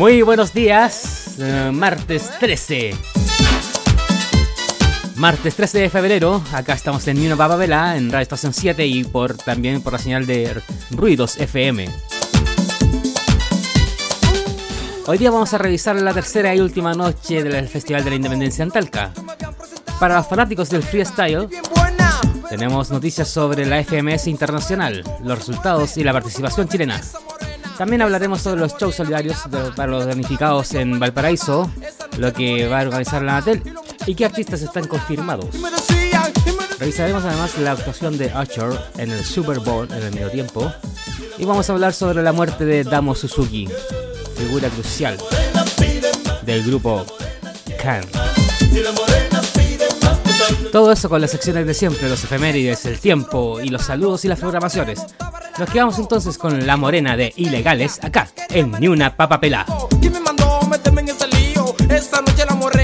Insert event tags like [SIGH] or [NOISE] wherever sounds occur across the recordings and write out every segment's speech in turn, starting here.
Muy buenos días, eh, martes 13. Martes 13 de febrero, acá estamos en Nino Bababela, en Radio Estación 7 y por, también por la señal de Ruidos FM. Hoy día vamos a revisar la tercera y última noche del Festival de la Independencia en Talca. Para los fanáticos del freestyle, tenemos noticias sobre la FMS Internacional, los resultados y la participación chilena. También hablaremos sobre los shows solidarios para los damnificados en Valparaíso, lo que va a organizar la Natel y qué artistas están confirmados. Revisaremos además la actuación de Usher en el Super Bowl en el medio tiempo y vamos a hablar sobre la muerte de Damo Suzuki, figura crucial del grupo Can. Todo eso con las secciones de siempre, los efemérides, el tiempo y los saludos y las programaciones. Nos quedamos entonces con La Morena de Ilegales acá en Ni una papa pelá. ¿Quién me mandó meterme en este lío? Esta noche la morena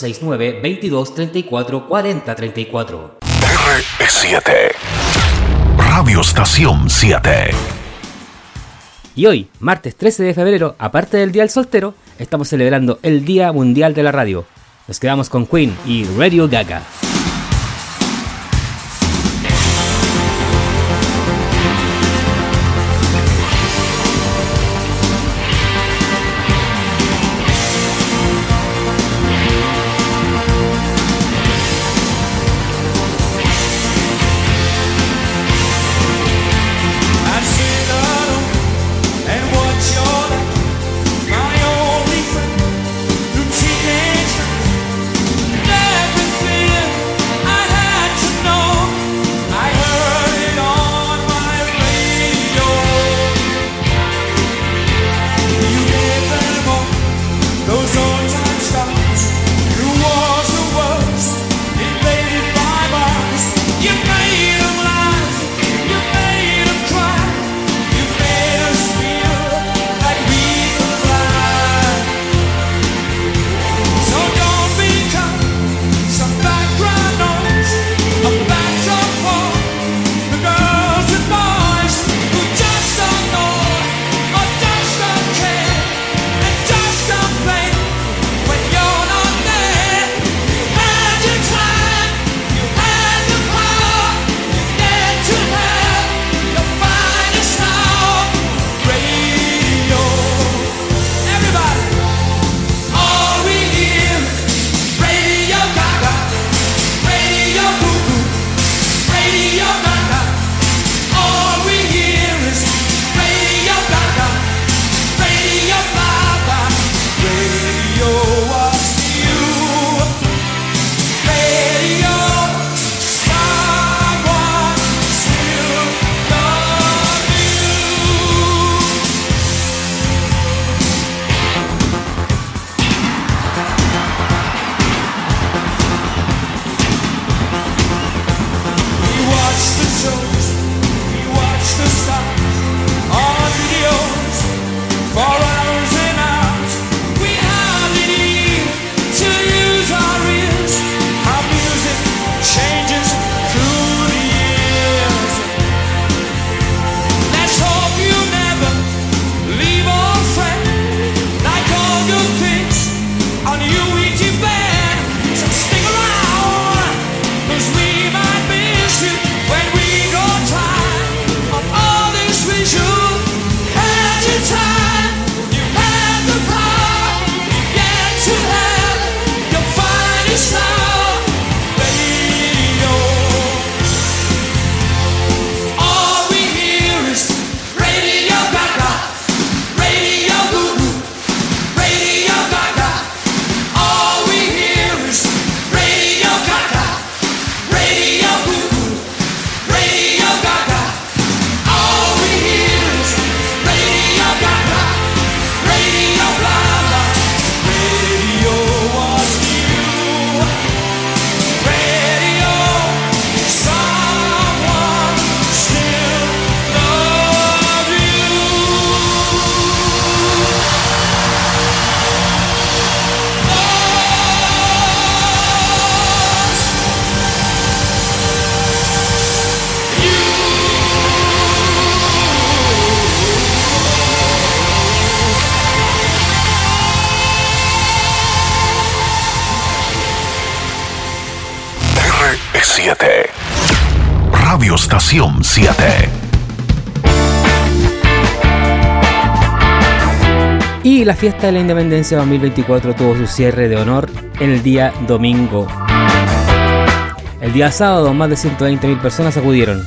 469 2234 4034 R7 Radio Estación 7 y hoy, martes 13 de febrero, aparte del Día del Soltero, estamos celebrando el Día Mundial de la Radio. Nos quedamos con Queen y Radio Gaga. 7. Y la fiesta de la Independencia 2024 tuvo su cierre de honor el día domingo. El día sábado más de 120.000 personas acudieron.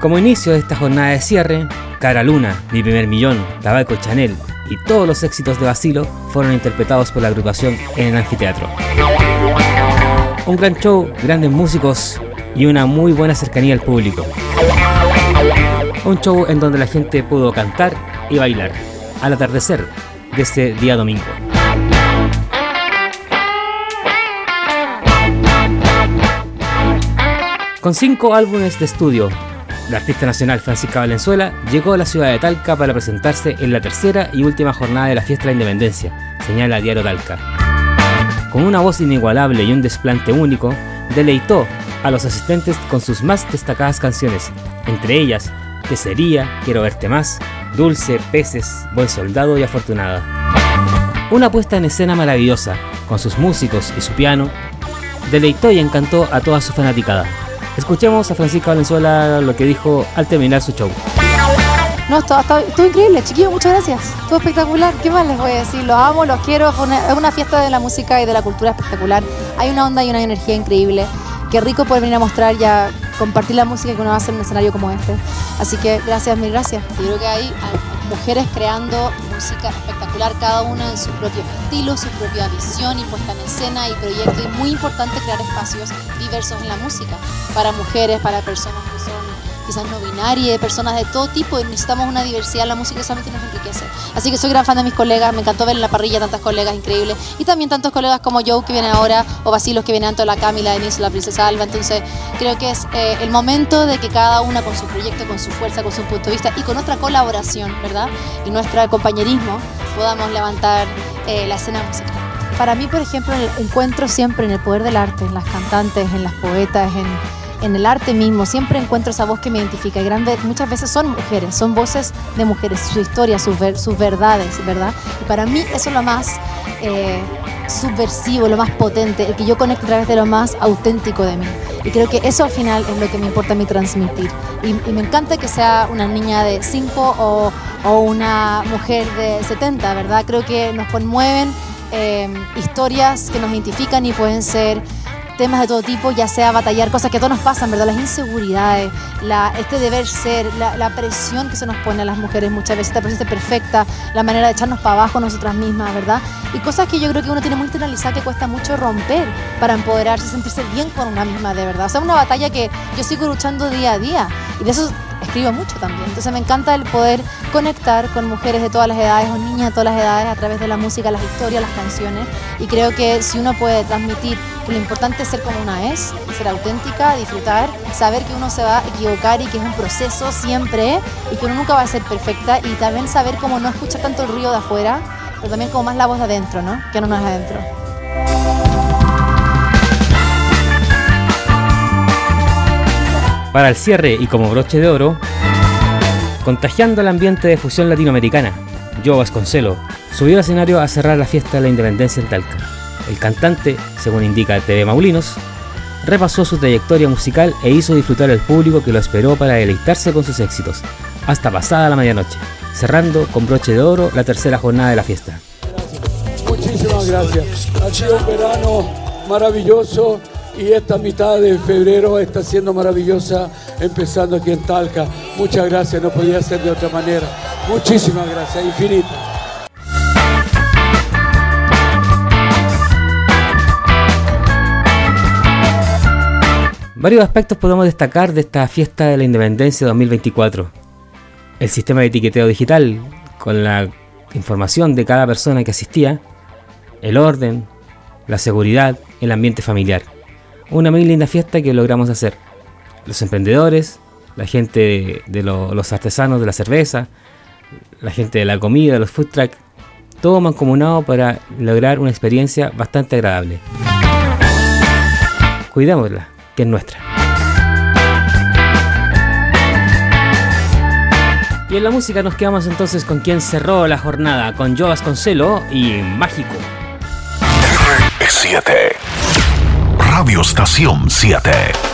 Como inicio de esta jornada de cierre, Cara Luna, Mi Primer Millón, Tabaco Chanel y todos los éxitos de Basilo fueron interpretados por la agrupación en el anfiteatro. Un gran show, grandes músicos y una muy buena cercanía al público. Un show en donde la gente pudo cantar y bailar al atardecer de este día domingo. Con cinco álbumes de estudio, la artista nacional Francisca Valenzuela llegó a la ciudad de Talca para presentarse en la tercera y última jornada de la fiesta de la independencia, señala Diario Talca. Con una voz inigualable y un desplante único, deleitó a los asistentes con sus más destacadas canciones, entre ellas Que sería, Quiero verte más, Dulce, Peces, Buen Soldado y Afortunada. Una puesta en escena maravillosa, con sus músicos y su piano, deleitó y encantó a toda su fanaticada. Escuchemos a Francisca Valenzuela lo que dijo al terminar su show. No, estuvo, estuvo increíble, chiquillos, muchas gracias. Estuvo espectacular. ¿Qué más les voy a decir? Los amo, los quiero. Una- es una fiesta de la música y de la cultura espectacular. Hay una onda y una energía increíble. Qué rico poder venir a mostrar y a compartir la música que uno hace en un escenario como este. Así que gracias, mil gracias. Yo creo que hay mujeres creando música espectacular, cada una en su propio estilo, su propia visión y puesta en escena y proyecto. Y muy importante crear espacios diversos en la música para mujeres, para personas quizás no binarias, personas de todo tipo. Y necesitamos una diversidad la música solamente nos enriquece. Así que soy gran fan de mis colegas, me encantó ver en la parrilla tantas colegas increíbles. Y también tantos colegas como Joe que vienen ahora, o Basilos que vienen tanto la Camila, Denise, la Princesa Alba. Entonces creo que es eh, el momento de que cada una con su proyecto, con su fuerza, con su punto de vista y con nuestra colaboración, ¿verdad? Y nuestro compañerismo podamos levantar eh, la escena musical. Para mí, por ejemplo, encuentro siempre en el poder del arte, en las cantantes, en las poetas, en, en el arte mismo. Siempre encuentro esa voz que me identifica. Y muchas veces son mujeres, son voces de mujeres, su historia, sus, ver- sus verdades, ¿verdad? Y para mí eso es lo más eh, subversivo, lo más potente, el que yo conecto a través de lo más auténtico de mí. Y creo que eso al final es lo que me importa a mí transmitir. Y, y me encanta que sea una niña de 5 o, o una mujer de 70, ¿verdad? Creo que nos conmueven eh, historias que nos identifican y pueden ser temas de todo tipo, ya sea batallar cosas que a todos nos pasan, ¿verdad? Las inseguridades, la, este deber ser, la, presión que se nos pone a las mujeres muchas veces, esta presión perfecta, la manera de echarnos para abajo nosotras mismas, ¿verdad? Y cosas que yo creo que uno tiene muy internalizada que cuesta mucho romper para empoderarse, sentirse bien con una misma, de verdad. O sea, una batalla que yo sigo luchando día a día y de eso escribo mucho también. Entonces me encanta el poder conectar con mujeres de todas las edades o niñas de todas las edades a través de la música, las historias, las canciones. Y creo que si uno puede transmitir que lo importante es ser como una es, ser auténtica, disfrutar, saber que uno se va a equivocar y que es un proceso siempre y que uno nunca va a ser perfecta y también saber cómo no escuchar tanto el ruido de afuera, pero también como más la voz de adentro, ¿no? Que no nos adentro. Para el cierre y como broche de oro, contagiando el ambiente de fusión latinoamericana, Joe Vasconcelo subió al escenario a cerrar la fiesta de la independencia en Talca. El cantante, según indica TV Maulinos, repasó su trayectoria musical e hizo disfrutar al público que lo esperó para deleitarse con sus éxitos, hasta pasada la medianoche, cerrando con broche de oro la tercera jornada de la fiesta. Muchísimas gracias. Ha sido un verano maravilloso y esta mitad de febrero está siendo maravillosa empezando aquí en Talca. Muchas gracias, no podía ser de otra manera. Muchísimas gracias, infinita. Varios aspectos podemos destacar de esta fiesta de la independencia 2024. El sistema de etiqueteo digital, con la información de cada persona que asistía, el orden, la seguridad, el ambiente familiar. Una muy linda fiesta que logramos hacer. Los emprendedores, la gente de, de lo- los artesanos de la cerveza, la gente de la comida, los food truck, todo mancomunado para lograr una experiencia bastante agradable. Cuidémosla, que es nuestra. Y en la música nos quedamos entonces con quien cerró la jornada, con Joe Vasconcelo y Mágico. 7. Radio Estación 7.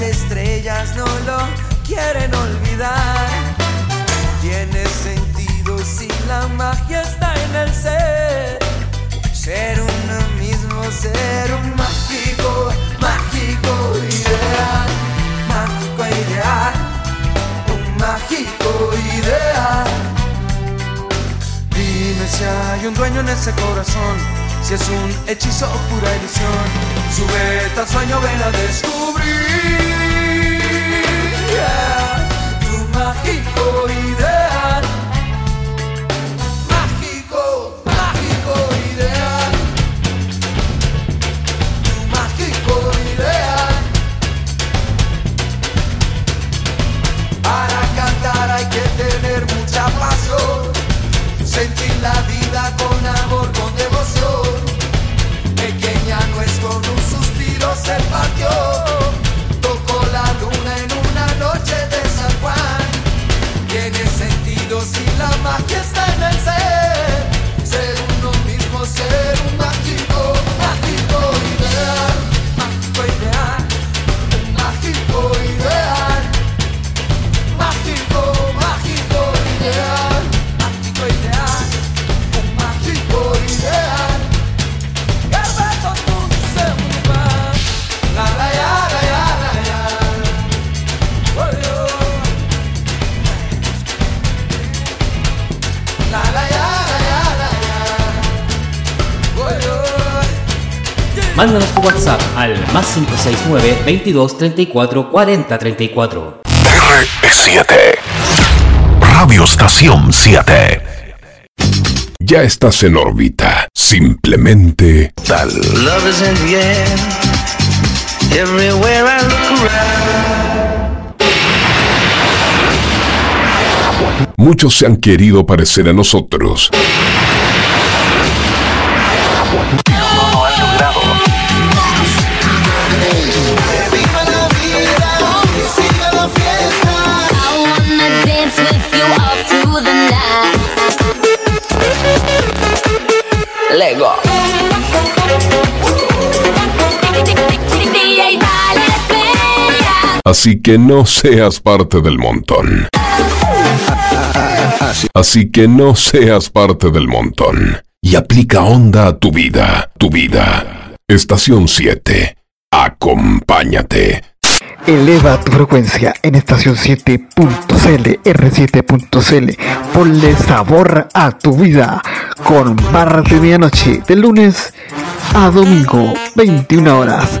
Las estrellas no lo quieren olvidar. Tiene sentido si la magia está en el ser. Ser uno mismo, ser un mágico, mágico ideal. Mágico ideal, un mágico ideal. Dime si hay un dueño en ese corazón, si es un hechizo o pura ilusión. Sube al sueño, ven a descubrir. Yeah, Mándanos tu WhatsApp al más 569 22 34 40 34. R7. Radio Estación 7. Ya estás en órbita. Simplemente tal. Love is in the air. Everywhere I look around. Muchos se han querido parecer a nosotros. Así que no seas parte del montón. Así que no seas parte del montón. Y aplica onda a tu vida, tu vida. Estación 7. Acompáñate. Eleva tu frecuencia en estación 7.cl, R7.cl. Ponle sabor a tu vida con barras de medianoche de lunes a domingo, 21 horas.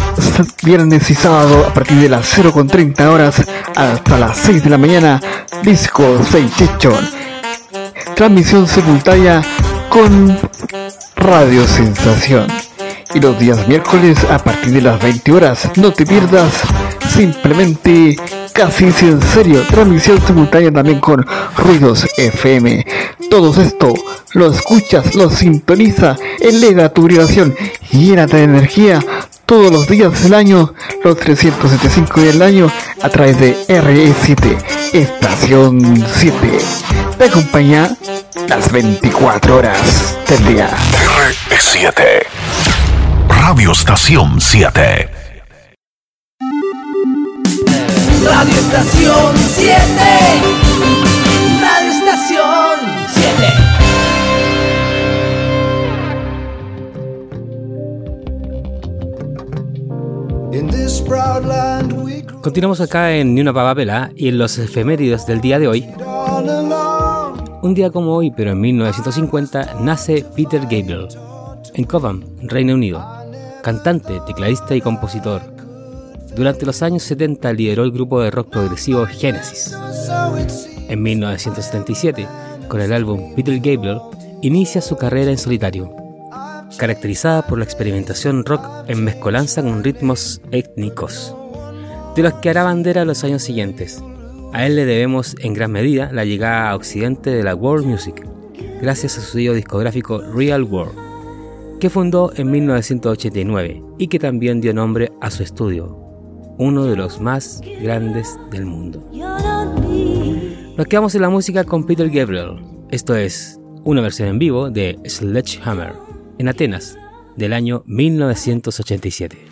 [LAUGHS] viernes y sábado, a partir de las 0.30 horas hasta las 6 de la mañana, Disco 6 Chichón. Transmisión simultánea con Radio Sensación. Y los días miércoles a partir de las 20 horas. No te pierdas simplemente casi en serio, transmisión simultánea también con Ruidos FM. Todo esto lo escuchas, lo sintoniza, eleva tu vibración, llénate de energía todos los días del año, los 375 días del año, a través de RE7, Estación 7. Te acompaña las 24 horas del día. RE7, Radio Estación 7. Radio Estación 7. Radio Estación 7. Continuamos acá en Ni una Pavapela y en los efeméridos del día de hoy. Un día como hoy, pero en 1950, nace Peter Gabriel en Cobham, Reino Unido, cantante, tecladista y compositor. Durante los años 70 lideró el grupo de rock progresivo Genesis. En 1977, con el álbum Peter Gabriel, inicia su carrera en solitario, caracterizada por la experimentación rock en mezcolanza con ritmos étnicos, de los que hará bandera los años siguientes. A él le debemos en gran medida la llegada a Occidente de la world music, gracias a su sello discográfico Real World, que fundó en 1989 y que también dio nombre a su estudio, uno de los más grandes del mundo. Nos quedamos en la música con Peter Gabriel, esto es una versión en vivo de Sledgehammer en Atenas del año 1987.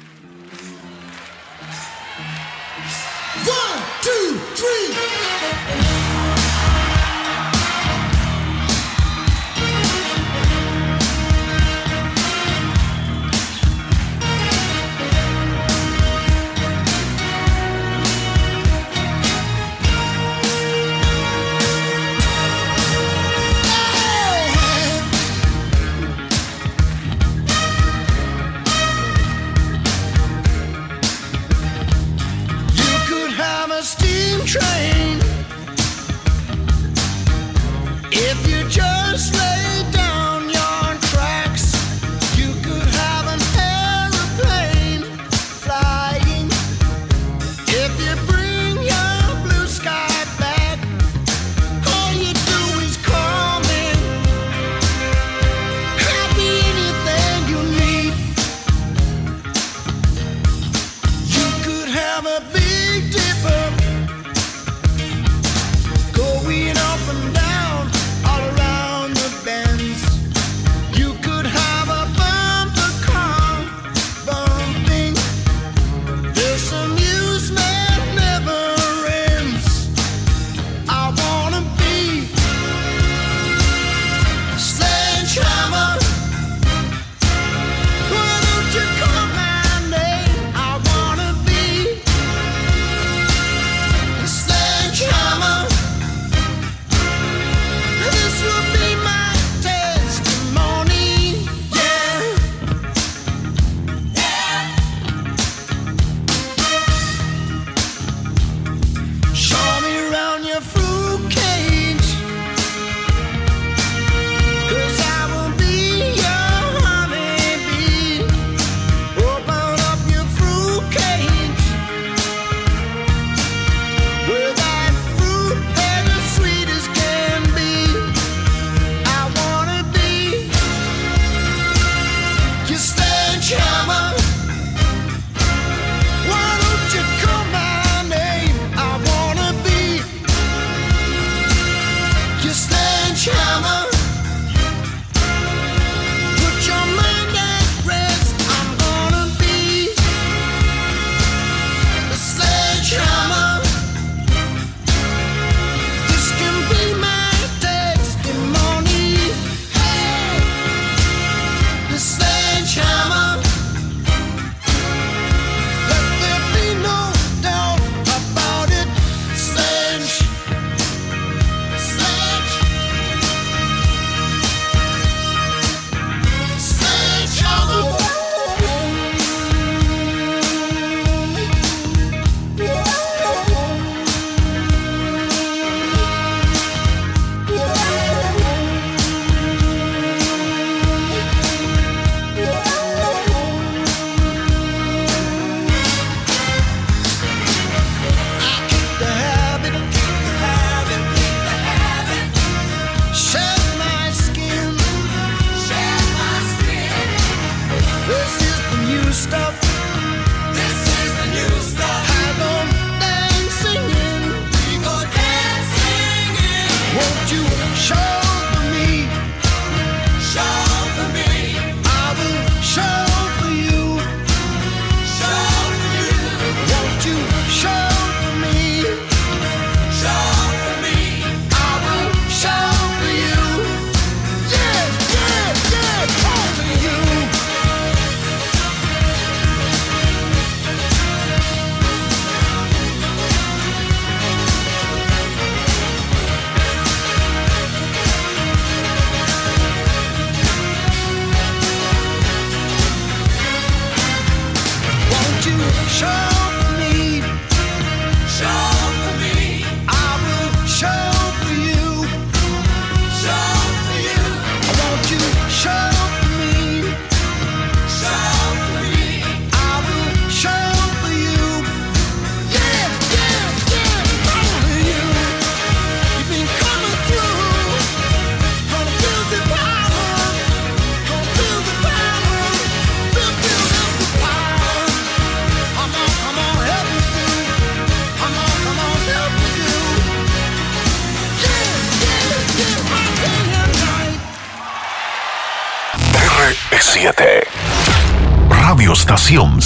never be.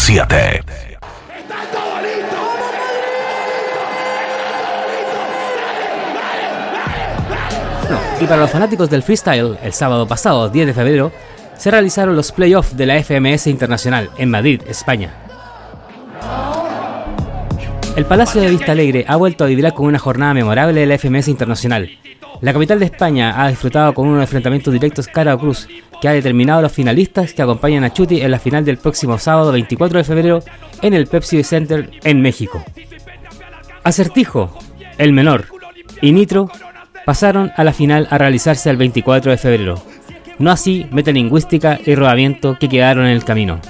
Estación 7. y para los fanáticos del freestyle, el sábado pasado, 10 de febrero, se realizaron los playoffs de la FMS Internacional en Madrid, España. El Palacio de Vista Alegre ha vuelto a vibrar con una jornada memorable de la FMS Internacional. La capital de España ha disfrutado con unos enfrentamientos directos cara a cruz, que ha determinado los finalistas que acompañan a Chuti en la final del próximo sábado 24 de febrero en el Pepsi Center en México. Acertijo, El Menor y Nitro pasaron a la final a realizarse el 24 de febrero. No así metalingüística y rodamiento que quedaron en el camino.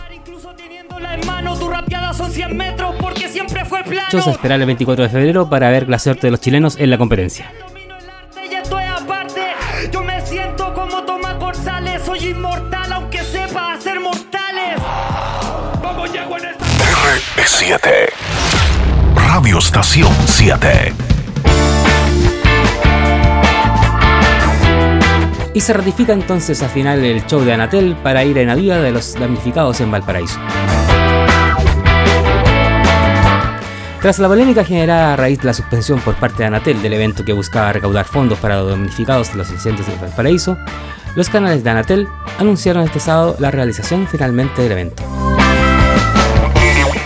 Muchos a esperar el 24 de febrero para ver la suerte de los chilenos en la competencia. R7 Radio Estación 7 Y se ratifica entonces al final el show de Anatel para ir en ayuda de los damnificados en Valparaíso. Tras la polémica generada a raíz de la suspensión por parte de Anatel del evento que buscaba recaudar fondos para los damnificados de los incendios de Valparaíso, los canales de Anatel anunciaron este sábado la realización finalmente del evento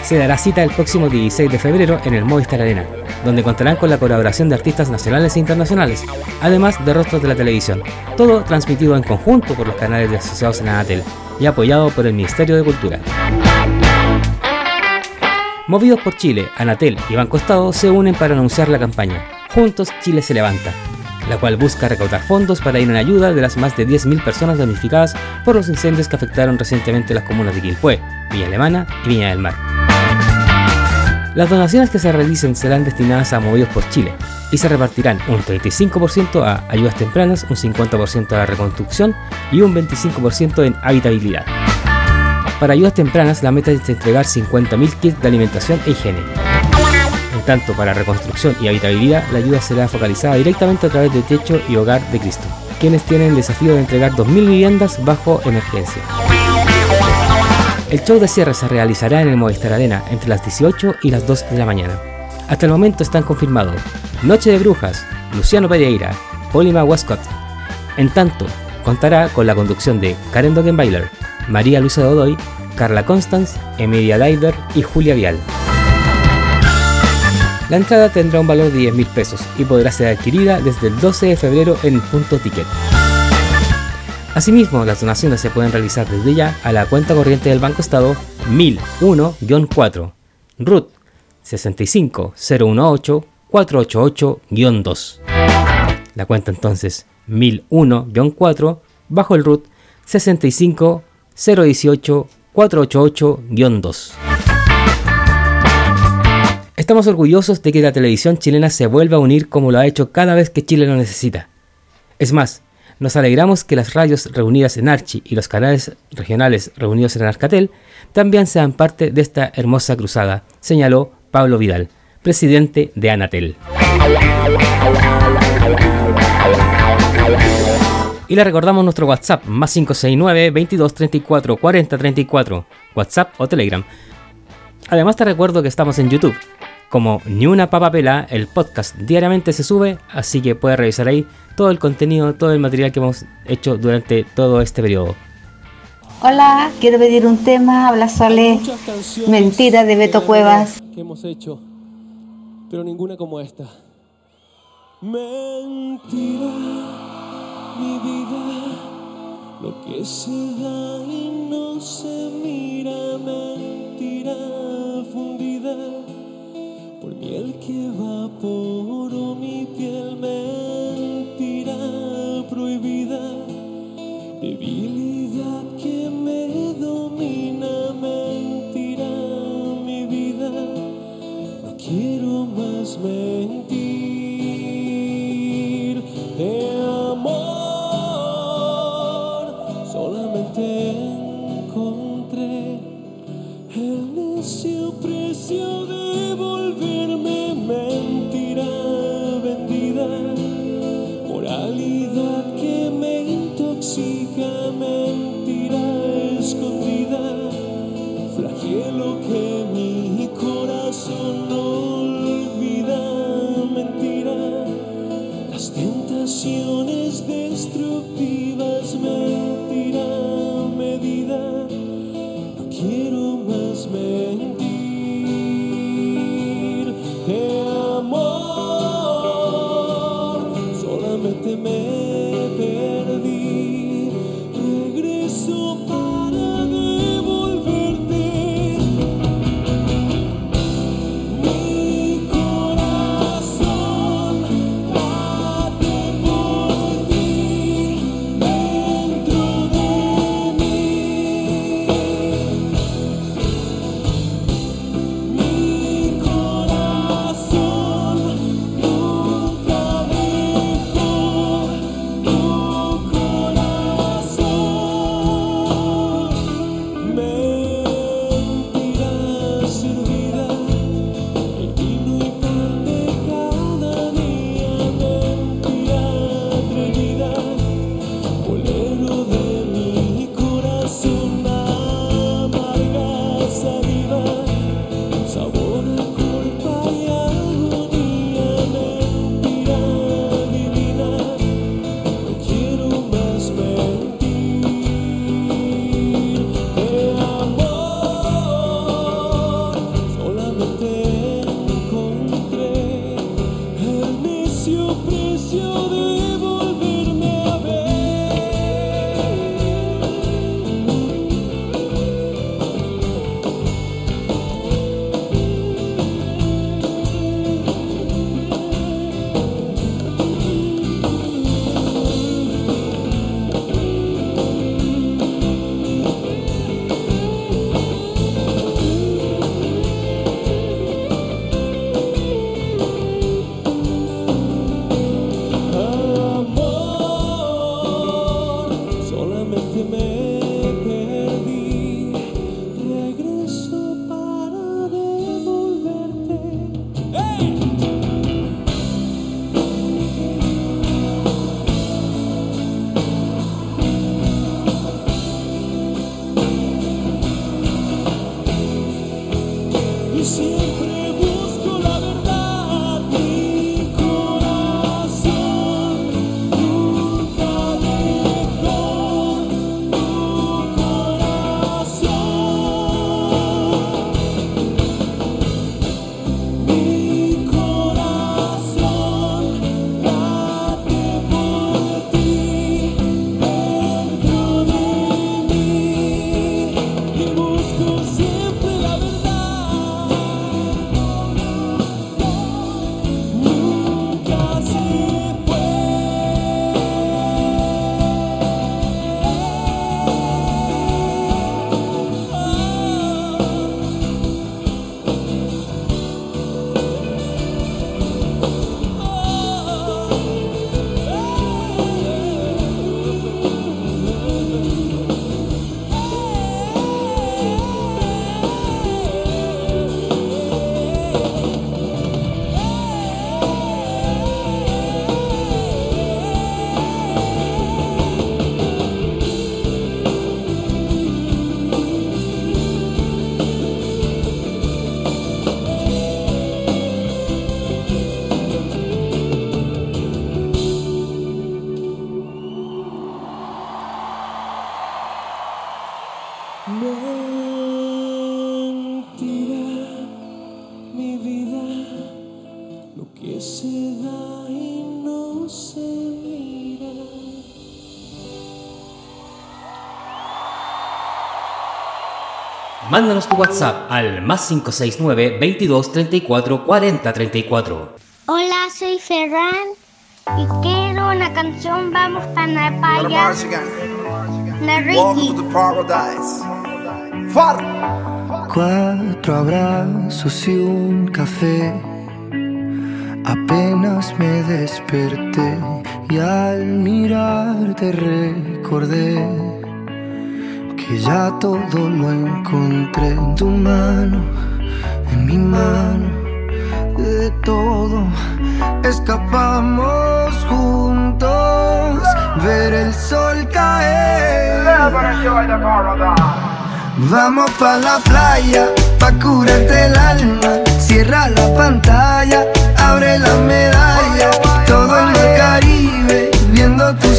se dará cita el próximo 16 de febrero en el Movistar Arena, donde contarán con la colaboración de artistas nacionales e internacionales, además de rostros de la televisión, todo transmitido en conjunto por los canales de asociados en Anatel y apoyado por el Ministerio de Cultura. Movidos por Chile, Anatel y Banco Estado se unen para anunciar la campaña Juntos Chile se levanta, la cual busca recaudar fondos para ir en ayuda de las más de 10.000 personas damnificadas por los incendios que afectaron recientemente las comunas de Quilpué, Villa Alemana y Viña del Mar. Las donaciones que se realicen serán destinadas a Movidos por Chile y se repartirán un 35% a ayudas tempranas, un 50% a reconstrucción y un 25% en habitabilidad. Para ayudas tempranas, la meta es entregar 50.000 kits de alimentación e higiene. En tanto, para reconstrucción y habitabilidad, la ayuda será focalizada directamente a través de Techo y Hogar de Cristo, quienes tienen el desafío de entregar 2.000 viviendas bajo emergencia. El show de cierre se realizará en el Movistar Arena entre las 18 y las 2 de la mañana. Hasta el momento están confirmados Noche de Brujas, Luciano Pereira, Polima Westcott. En tanto, contará con la conducción de Karen Dogenbailer, María Luisa Dodoy, Carla Constance, Emilia Diver y Julia Vial. La entrada tendrá un valor de 10 mil pesos y podrá ser adquirida desde el 12 de febrero en punto ticket. Asimismo, las donaciones se pueden realizar desde ya a la cuenta corriente del Banco Estado 1001-4, RUT 65018-488-2. La cuenta entonces 1001-4 bajo el RUT 65018-488-2. Estamos orgullosos de que la televisión chilena se vuelva a unir como lo ha hecho cada vez que Chile lo necesita. Es más, Nos alegramos que las radios reunidas en Archi y los canales regionales reunidos en Arcatel también sean parte de esta hermosa cruzada, señaló Pablo Vidal, presidente de Anatel. Y le recordamos nuestro WhatsApp, más 569 22 34 40 34, WhatsApp o Telegram. Además te recuerdo que estamos en YouTube. Como Ni una papa pela, el podcast diariamente se sube, así que puedes revisar ahí todo el contenido, todo el material que hemos hecho durante todo este periodo. Hola, quiero pedir un tema, habla Sole, Mentira de Beto Cuevas. Que hemos hecho, pero ninguna como esta. Mentira, mi vida, lo que se da y no se mira, mentira fundida miel que evaporó mi piel, mentira prohibida, debilidad que me domina, mentira mi vida, no quiero más mentir Mándanos tu WhatsApp al más 569 22 34 40 34. Hola, soy Ferran y quiero una canción Vamos para la playa. De Welcome Ricky. to the paradise. Far. Cuatro abrazos y un café. Apenas me desperté y al mirarte recordé que ya todo lo encontré en tu mano, en mi mano, de todo escapamos juntos, ver el sol caer. Vamos pa la playa, pa curarte el alma. Cierra la pantalla, abre la medalla. Todo en el Caribe, viendo tu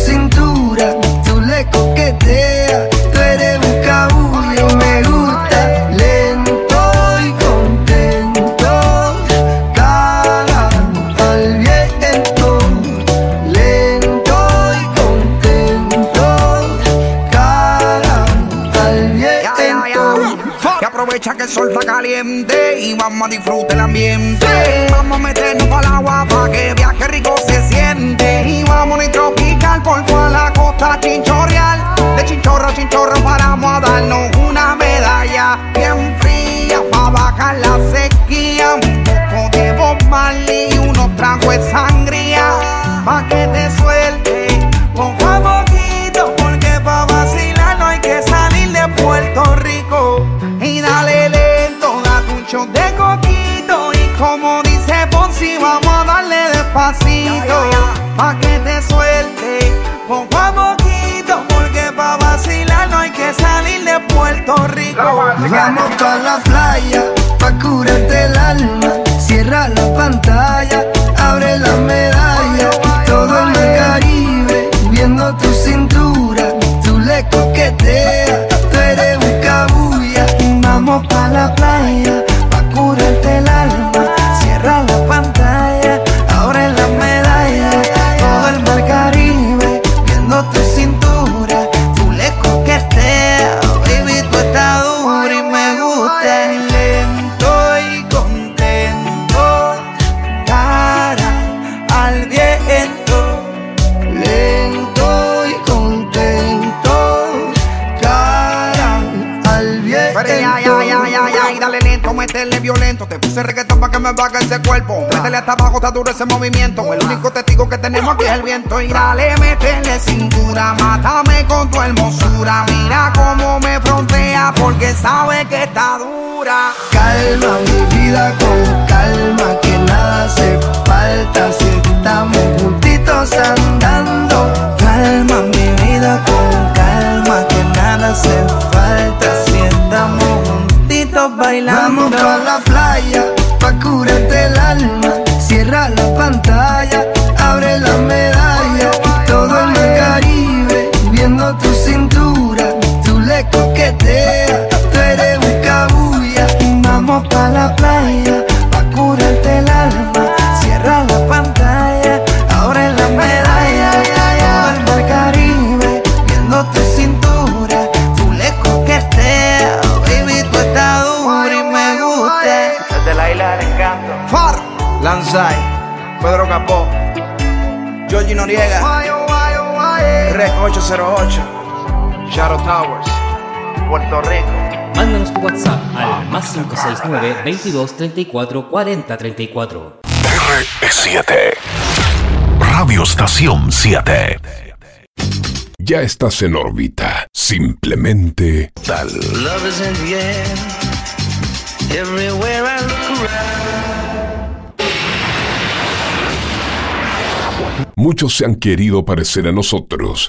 está caliente y vamos a disfrutar el ambiente. Vamos a meternos para el agua para que viaje rico se siente. Y vamos a tropical por toda la costa chinchorreal. De chinchorro a chinchorro paramos a darnos una medalla bien fría para bajar la sequía. Un poco de Bob y unos tragos de sangría. Pa' que te suelte Vamos pa ese movimiento. El único testigo que tenemos aquí es el viento. Y dale, métele cintura, mátame 9 22 34 40 34. R7 Radio Estación 7 Ya estás en órbita, simplemente tal. Love is in the air, everywhere I look around. Muchos se han querido parecer a nosotros.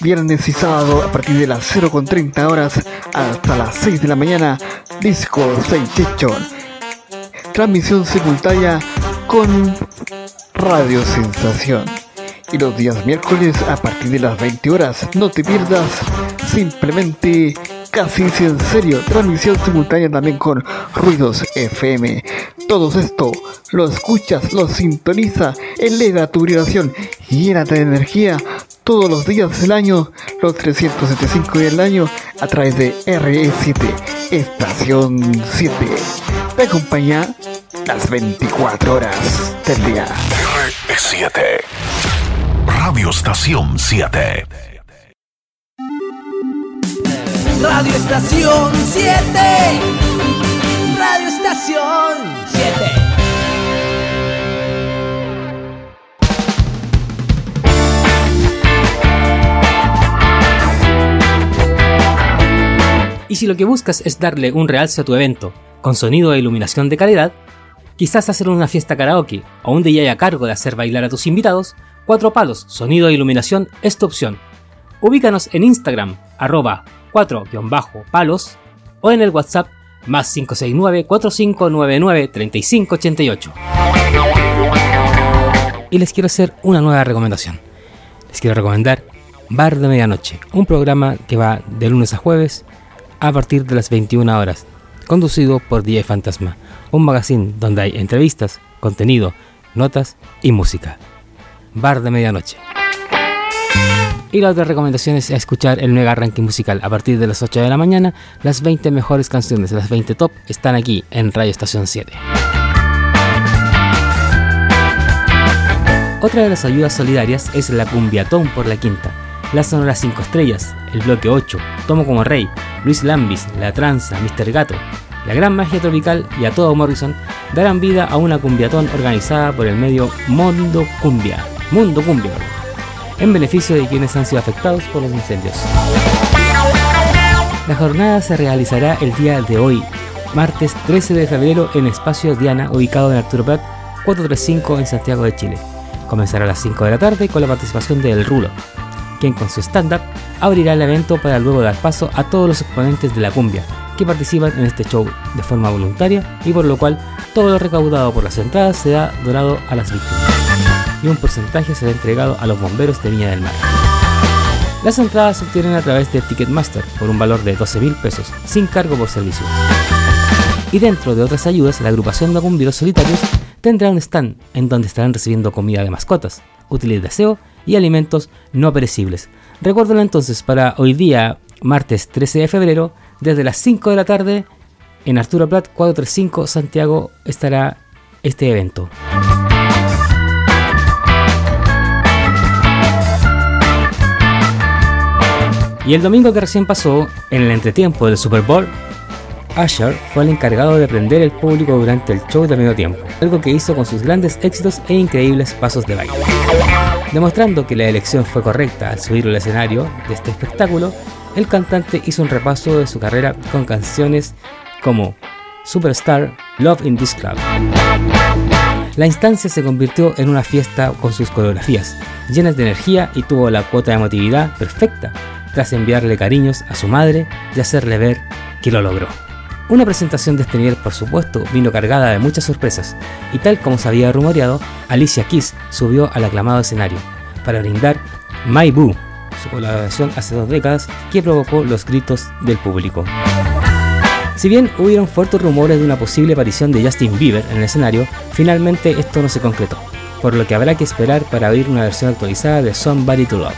viernes y sábado, a partir de las 0.30 horas hasta las 6 de la mañana, Disco Sensation. Transmisión simultánea con Radio Sensación. Y los días miércoles, a partir de las 20 horas, no te pierdas simplemente casi en serio, transmisión simultánea también con Ruidos FM. Todo esto lo escuchas, lo sintoniza, eleva tu vibración, llénate de energía todos los días del año, los 375 días del año, a través de RE7, Estación 7. Te acompaña las 24 horas del día. RE7, Radio Estación 7. Radio Estación 7. Radio Estación 7. Y si lo que buscas es darle un realce a tu evento, con sonido e iluminación de calidad, quizás hacer una fiesta karaoke o un DJ a cargo de hacer bailar a tus invitados, Cuatro Palos, Sonido e Iluminación es tu opción. Ubícanos en Instagram, arroba 4-palos o en el WhatsApp más 569-4599-3588. Y les quiero hacer una nueva recomendación. Les quiero recomendar Bar de Medianoche, un programa que va de lunes a jueves a partir de las 21 horas, conducido por DJ Fantasma, un magazine donde hay entrevistas, contenido, notas y música. Bar de Medianoche. Y la otra recomendación es escuchar el mega ranking musical a partir de las 8 de la mañana. Las 20 mejores canciones, las 20 top, están aquí en Radio Estación 7. Otra de las ayudas solidarias es la Cumbiatón por la Quinta, la Sonora 5 Estrellas, el Bloque 8, Tomo como Rey, Luis Lambis, La Tranza, Mr. Gato, La Gran Magia Tropical y a todo Morrison darán vida a una cumbiatón organizada por el medio Mundo Cumbia, Mundo Cumbia, en beneficio de quienes han sido afectados por los incendios. La jornada se realizará el día de hoy, martes 13 de febrero, en Espacio Diana, ubicado en Arturo Prat 435 en Santiago de Chile. Comenzará a las 5 de la tarde con la participación de El Rulo, quien con su stand-up abrirá el evento para luego dar paso a todos los exponentes de la cumbia que participan en este show de forma voluntaria y por lo cual todo lo recaudado por las entradas será donado a las víctimas y un porcentaje será entregado a los bomberos de Viña del Mar. Las entradas se obtienen a través de Ticketmaster por un valor de 12 mil pesos, sin cargo por servicio. Y dentro de otras ayudas, la agrupación de cumbieros solitarios tendrá un stand en donde estarán recibiendo comida de mascotas, útiles de aseo y alimentos no perecibles. Recuérdalo entonces para hoy día, martes 13 de febrero, desde las 5 de la tarde, en Arturo Prat 435 Santiago estará este evento. Y el domingo que recién pasó, en el entretiempo del Super Bowl, Usher fue el encargado de prender el público durante el show de medio tiempo, algo que hizo con sus grandes éxitos e increíbles pasos de baile. Demostrando que la elección fue correcta al subir al escenario de este espectáculo, el cantante hizo un repaso de su carrera con canciones como Superstar, Love in This Club. La instancia se convirtió en una fiesta con sus coreografías, llenas de energía y tuvo la cuota de emotividad perfecta tras enviarle cariños a su madre y hacerle ver que lo logró. Una presentación de este nivel, por supuesto, vino cargada de muchas sorpresas, y tal como se había rumoreado, Alicia Keys subió al aclamado escenario para brindar My Boo, su colaboración hace dos décadas que provocó los gritos del público. Si bien hubieron fuertes rumores de una posible aparición de Justin Bieber en el escenario, finalmente esto no se concretó, por lo que habrá que esperar para oír una versión actualizada de Somebody to Love.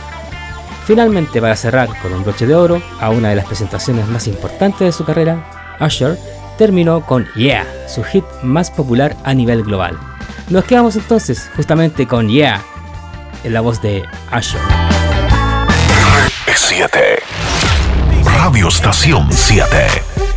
Finalmente, para cerrar con un broche de oro a una de las presentaciones más importantes de su carrera, Usher terminó con Yeah, su hit más popular a nivel global. Nos quedamos entonces justamente con Yeah, en la voz de Usher. 7 Radio Estación 7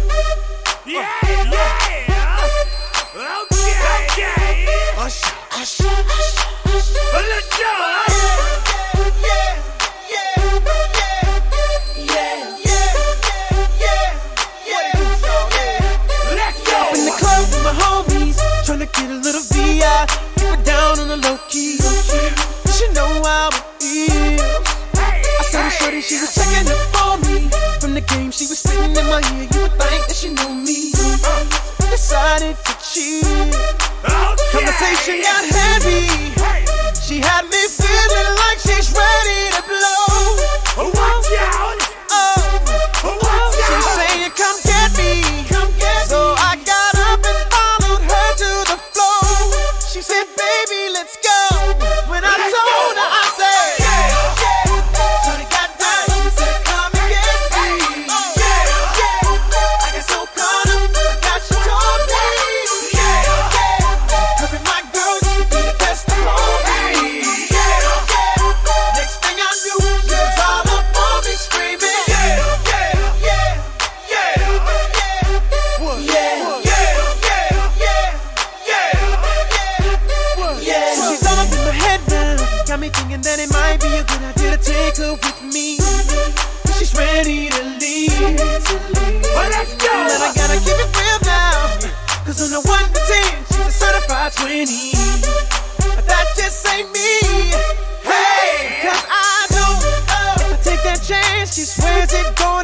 she was checking up on me. From the game, she was spitting in my ear. You would think that she knew me. Uh, decided to cheat. Oh, Conversation got heavy. Her with me. She's ready to leave. Well, let's go. But I gotta keep it real now. Cause on the 1 to 10, she's a certified 20. But that just ain't me. Hey, cause I know if I take that chance, she swears it's gonna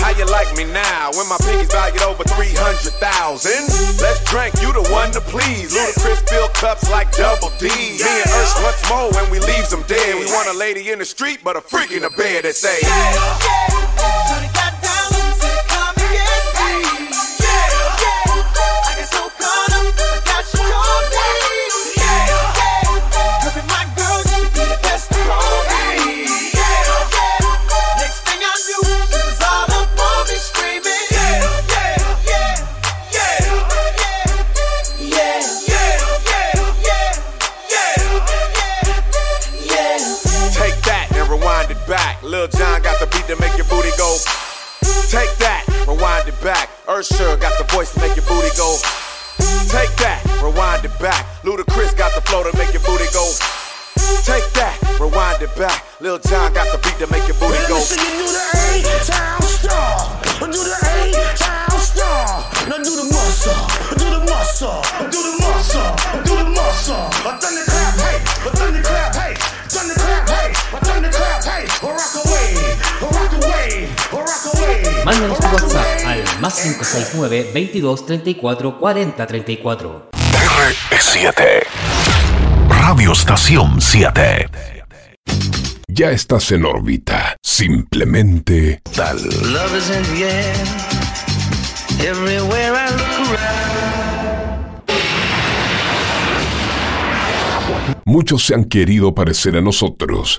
How you like me now when my pinky's valued over 300,000? Let's drink, you the one to please. Ludacris fill cups like double D. Me and Ursh once more when we leaves them dead. We want a lady in the street, but a freak in the bed that say, I 22 34 40 34. R7 Radio Estación 7 Ya estás en órbita. Simplemente tal. Love is in the air. Everywhere I look around. Muchos se han querido parecer a nosotros.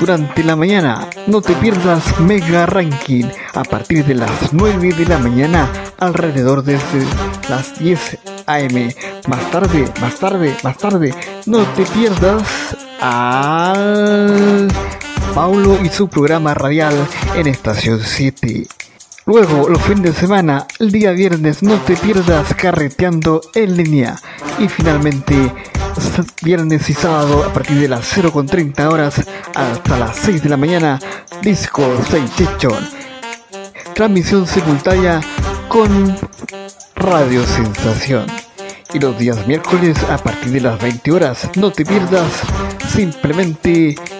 Durante la mañana, no te pierdas Mega Ranking a partir de las 9 de la mañana, alrededor de las 10 AM. Más tarde, más tarde, más tarde, no te pierdas al Paulo y su programa radial en Estación 7. Luego, los fines de semana, el día viernes, no te pierdas carreteando en línea. Y finalmente, viernes y sábado, a partir de las 0.30 horas hasta las 6 de la mañana, Disco Sensation. Transmisión simultánea con Radio Sensación. Y los días miércoles a partir de las 20 horas, no te pierdas simplemente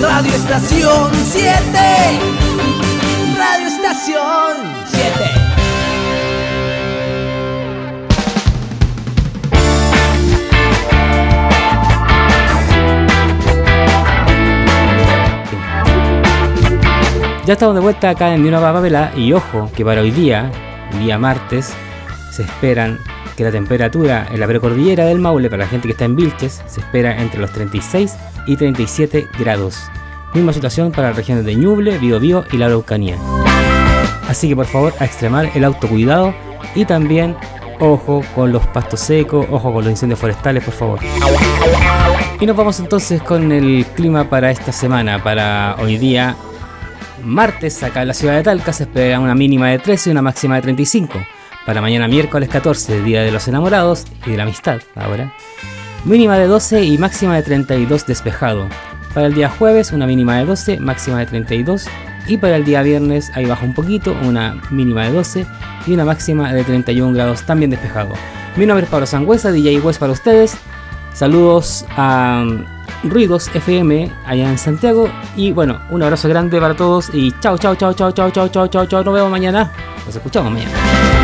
Radio Estación 7. Radio Estación 7. Ya estamos de vuelta acá en una Papela y ojo que para hoy día, día martes, se esperan que la temperatura en la precordillera del Maule, para la gente que está en Vilches, se espera entre los 36 y 37 grados. Misma situación para las regiones de Ñuble, Biobío y la Araucanía. Así que por favor a extremar el autocuidado y también ojo con los pastos secos, ojo con los incendios forestales, por favor. Y nos vamos entonces con el clima para esta semana, para hoy día martes acá en la ciudad de Talca se espera una mínima de 13 y una máxima de 35. Para mañana miércoles 14, Día de los Enamorados y de la Amistad ahora. Mínima de 12 y máxima de 32 despejado. Para el día jueves una mínima de 12, máxima de 32. Y para el día viernes ahí baja un poquito, una mínima de 12 y una máxima de 31 grados también despejado. Mi nombre es Pablo Sangüesa, DJ West para ustedes. Saludos a um, Ruidos FM allá en Santiago. Y bueno, un abrazo grande para todos y chao, chao, chao, chao, chao, chao, chao, chao, chao. Nos vemos mañana. Nos escuchamos mañana.